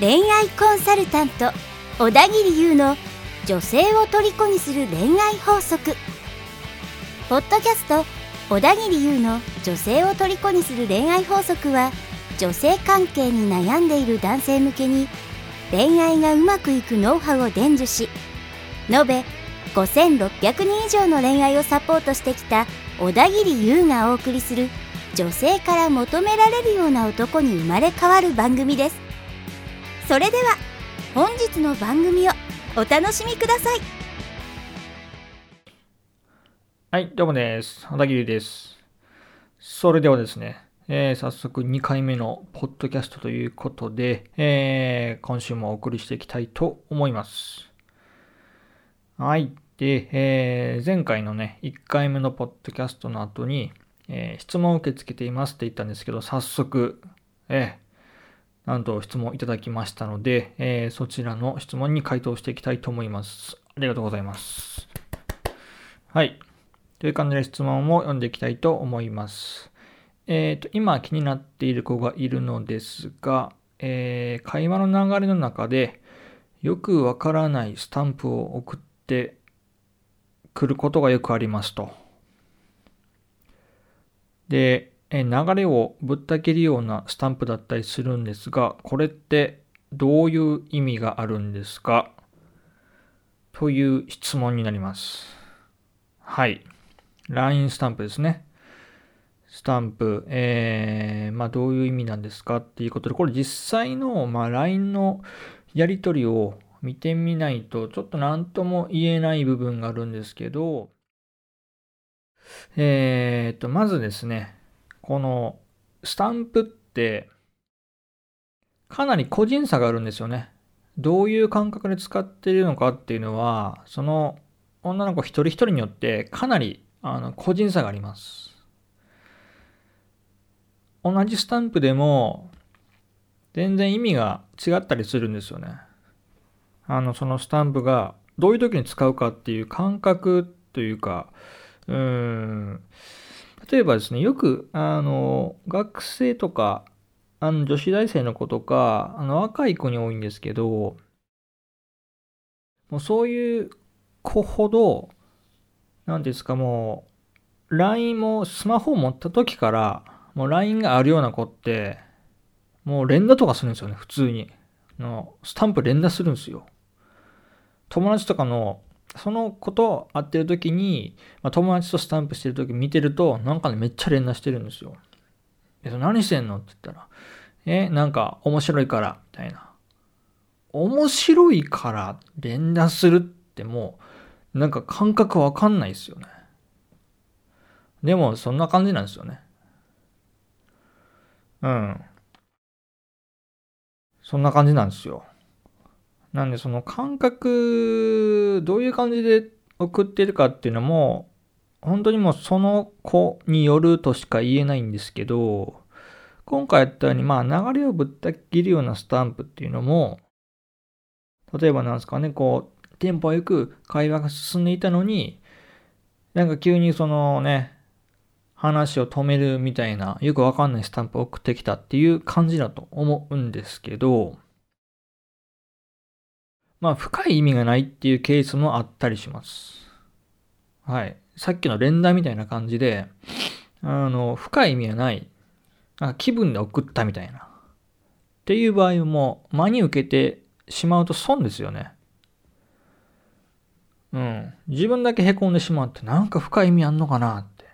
恋愛コンサルタント小田切優の女性を虜にする恋愛法則。ポッドキャスト小田切優の女性を虜にする恋愛法則は女性関係に悩んでいる男性向けに恋愛がうまくいくノウハウを伝授し延べ5600人以上の恋愛をサポートしてきた小田切優がお送りする女性から求められるような男に生まれ変わる番組ですそれでは本日の番組をお楽しみくださいはい、どうもです。小田切です。それではですね、えー早速2回目のポッドキャストということで、えー今週もお送りしていきたいと思います。はい。で、えー前回のね、1回目のポッドキャストの後に、えー質問を受け付けていますって言ったんですけど、早速、えーなんと質問いただきましたので、えーそちらの質問に回答していきたいと思います。ありがとうございます。はい。という感じで質問を読んでいきたいと思います。えっ、と、今気になっている子がいるのですが、えー会話の流れの中でよくわからないスタンプを送ってくることがよくありますと。で、流れをぶった切るようなスタンプだったりするんですが、これってどういう意味があるんですか？という質問になります。はい。LINE スタンプですね。スタンプ、えー、まあどういう意味なんですかっていうことで、これ実際の、まあ、LINE のやり取りを見てみないと、ちょっと何とも言えない部分があるんですけど、えーと、まずですね、このスタンプって、かなり個人差があるんですよね。どういう感覚で使っているのかっていうのは、その女の子一人一人によってかなりあの個人差があります。同じスタンプでも全然意味が違ったりするんですよね。あの、そのスタンプがどういう時に使うかっていう感覚というか、うん、例えばですね、よく、あの、学生とか、あの、女子大生の子とか、あの、若い子に多いんですけど、もうそういう子ほど、なんですか、もう、LINE もスマホを持った時から、もう LINE があるような子って、もう連打とかするんですよね、普通に。のスタンプ連打するんですよ。友達とかの、その子と会ってる時に、まあ、友達とスタンプしてる時見てると、なんかね、めっちゃ連打してるんですよ。え、何してんの？って言ったら、え、なんか面白いから、みたいな。面白いから連打するってもう、なんか感覚わかんないですよね。でも、そんな感じなんですよね。うん。そんな感じなんですよ。なんで、その感覚、どういう感じで送ってるかっていうのも、本当にもうその子によるとしか言えないんですけど、今回やったように、まあ流れをぶった切るようなスタンプっていうのも、例えばなんですかね、こう、テンポよく会話が進んでいたのに、なんか急にそのね、話を止めるみたいな、よくわかんないスタンプを送ってきたっていう感じだと思うんですけど、まあ深い意味がないっていうケースもあったりします。はい。さっきの連打みたいな感じで、あの、深い意味がない。な気分で送ったみたいな。っていう場合も真に受けてしまうと損ですよね。うん。自分だけ凹んでしまってなんか深い意味あんのかなって。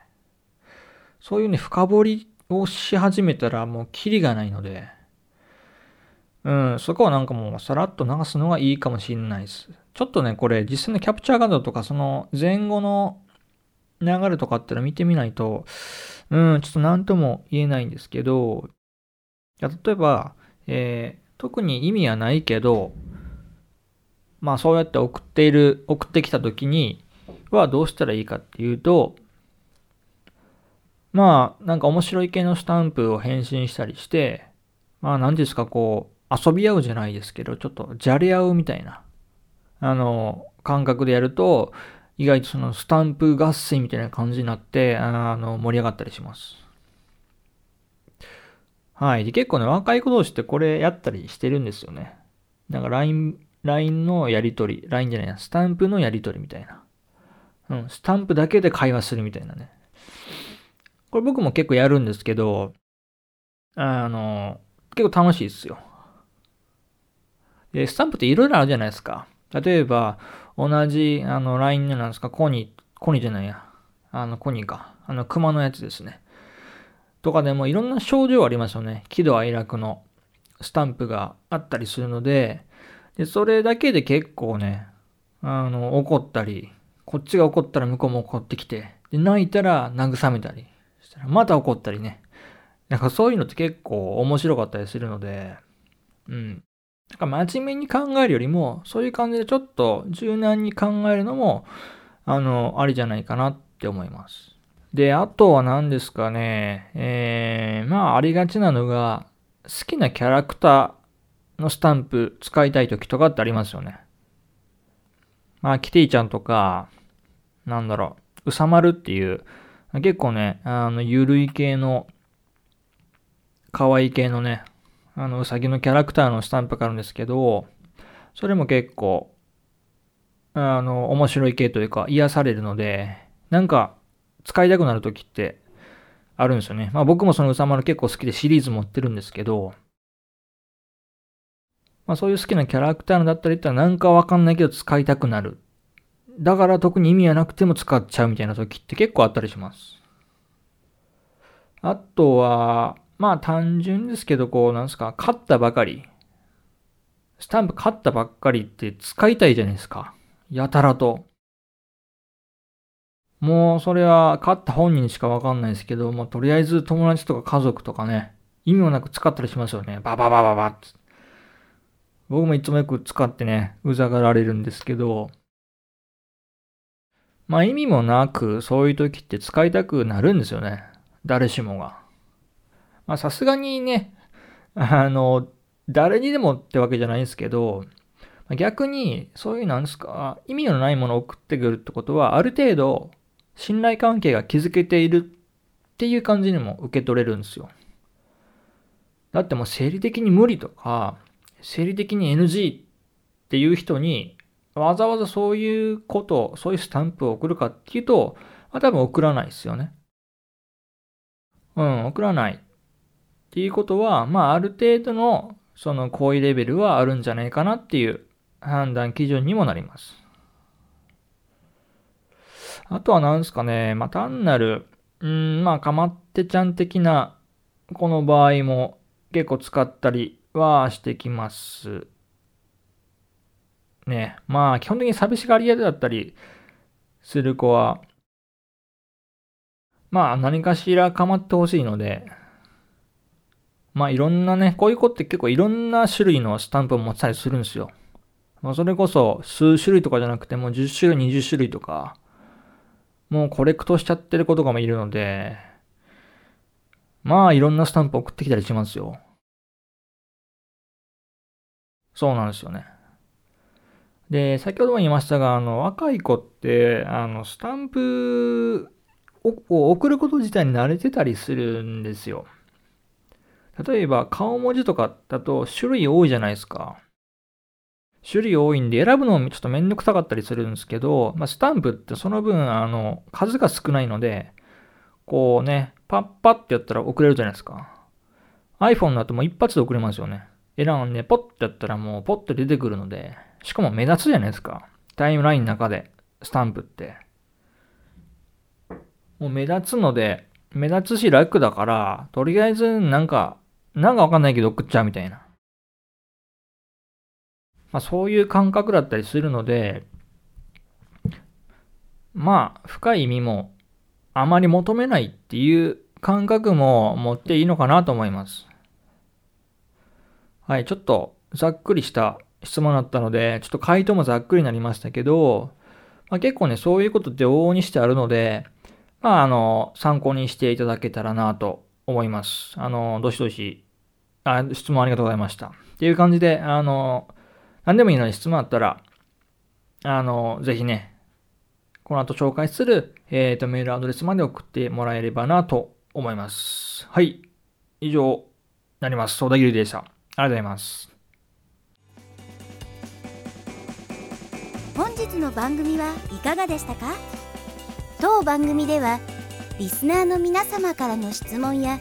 そういうね、深掘りをし始めたらもうキリがないので、うん、そこはなんかもうさらっと流すのがいいかもしれないです。ちょっとね、これ実際のキャプチャー画像とかその前後の流れとかっての見てみないと、うん、ちょっと何とも言えないんですけど、いや例えば、えー特に意味はないけど、まあそうやって送っている、送ってきた時にはどうしたらいいかっていうと、まあなんか面白い系のスタンプを返信したりして、まあ何ですかこう遊び合うじゃないですけど、ちょっとじゃれ合うみたいな、あの、感覚でやると意外とそのスタンプ合戦みたいな感じになって、あの、盛り上がったりします。はい。で、結構ね、若い子同士ってこれやったりしてるんですよね。なんか LINE、LINE のやりとり、LINE じゃないな、スタンプのやりとりみたいな。うん、スタンプだけで会話するみたいなね。これ僕も結構やるんですけど、あの、結構楽しいですよ。で、スタンプっていろいろあるじゃないですか。例えば、同じ、あの、LINE のなんですか、コニー、コニーじゃないや。あの、コニーか。あの、熊のやつですね。とかでもいろんな症状ありますよね。喜怒哀楽のスタンプがあったりするので、で、それだけで結構ね、あの、怒ったり、こっちが怒ったら向こうも怒ってきて、で、泣いたら慰めたりしたら、また怒ったりね。なんかそういうのって結構面白かったりするので、うん。なんか真面目に考えるよりも、そういう感じでちょっと柔軟に考えるのも、あの、ありじゃないかなって思います。で、あとは何ですかね、えー、まあ、ありがちなのが、好きなキャラクターのスタンプ使いたい時とかってありますよね。まあ、キティちゃんとか、なんだろう、うさまるっていう、結構ね、あの、ゆるい系の、可愛い系のね、あの、うさぎのキャラクターのスタンプがあるんですけど、それも結構、あの、面白い系というか、癒されるので、なんか、使いたくなる時ってあるんですよね。まあ僕もそのうさまる結構好きでシリーズ持ってるんですけど、まあそういう好きなキャラクターだったりってなんかわかんないけど使いたくなる。だから特に意味はなくても使っちゃうみたいな時って結構あったりします。あとは、まあ単純ですけど、こう、なんですか、勝ったばかり。スタンプ勝ったばっかりって使いたいじゃないですか。やたらと。もうそれは勝った本人しかわかんないですけど、もうとりあえず友達とか家族とかね、意味もなく使ったりしますよね。バババババッ僕もいつもよく使ってね、うざがられるんですけど、まあ意味もなくそういう時って使いたくなるんですよね。誰しもが。まあさすがにね、あの、誰にでもってわけじゃないんですけど、逆にそういうなんですか、意味のないものを送ってくるってことは、ある程度信頼関係が築けているっていう感じにも受け取れるんですよ。だってもう生理的に無理とか、生理的に NG っていう人にわざわざそういうこと、そういうスタンプを送るかっていうと、まあ、多分送らないですよね。うん、送らない。っていうことは、まあある程度のその行為レベルはあるんじゃないかなっていう判断基準にもなります。あとは何ですかね、まあ、単なる、うん、まあ、かまってちゃん的な、この場合も結構使ったりはしてきます。ね。まあ、基本的に寂しがり屋だったりする子は、まあ、何かしら構ってほしいので、まあ、いろんなね、こういう子って結構いろんな種類のスタンプを持ったりするんですよ。まあ、それこそ数種類とかじゃなくてもう10種類、20種類とか、もうコレクトしちゃってる子とかもいるので、まあいろんなスタンプ送ってきたりしますよ。そうなんですよね。で、先ほども言いましたが、あの、若い子って、あの、スタンプを送ること自体に慣れてたりするんですよ。例えば、顔文字とかだと種類多いじゃないですか。種類多いんで選ぶのもちょっとめんどくさかったりするんですけど、まあ、スタンプってその分、あの、数が少ないので、こうね、パッパってやったら送れるじゃないですか。iPhone だともう一発で送れますよね。選んで、ポッてやったらもうポッて出てくるので、しかも目立つじゃないですか。タイムラインの中で、スタンプって。もう目立つので、目立つし楽だから、とりあえずなんか、なんかわかんないけど送っちゃうみたいな。まあ、そういう感覚だったりするので、まあ、深い意味もあまり求めないっていう感覚も持っていいのかなと思います。はい、ちょっとざっくりした質問だったので、ちょっと回答もざっくりになりましたけど、まあ、結構ね、そういうことって往々にしてあるので、まあ、あの、参考にしていただけたらなと思います。あの、どしどし、あ、質問ありがとうございました。っていう感じで、あの、何でもいいので質問あったら、あの、ぜひね、この後紹介する、えー、とメールアドレスまで送ってもらえればなと思います。はい。以上、なります。小田切でした。ありがとうございます。本日の番組はいかがでしたか？当番組ではリスナーの皆様からの質問や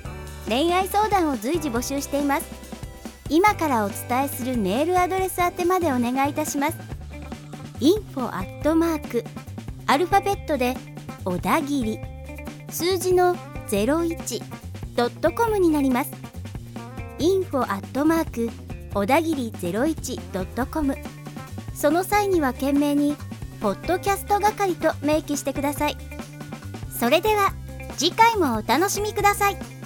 恋愛相談を随時募集しています。今からお伝えするメールアドレス宛てまでお願いいたします。info アットマークアルファベットで小田切数字の01ドットコムになります。info アットマーク小田切01ドットコム。その際には懸命に「ポッドキャスト係」と明記してください。それでは次回もお楽しみください。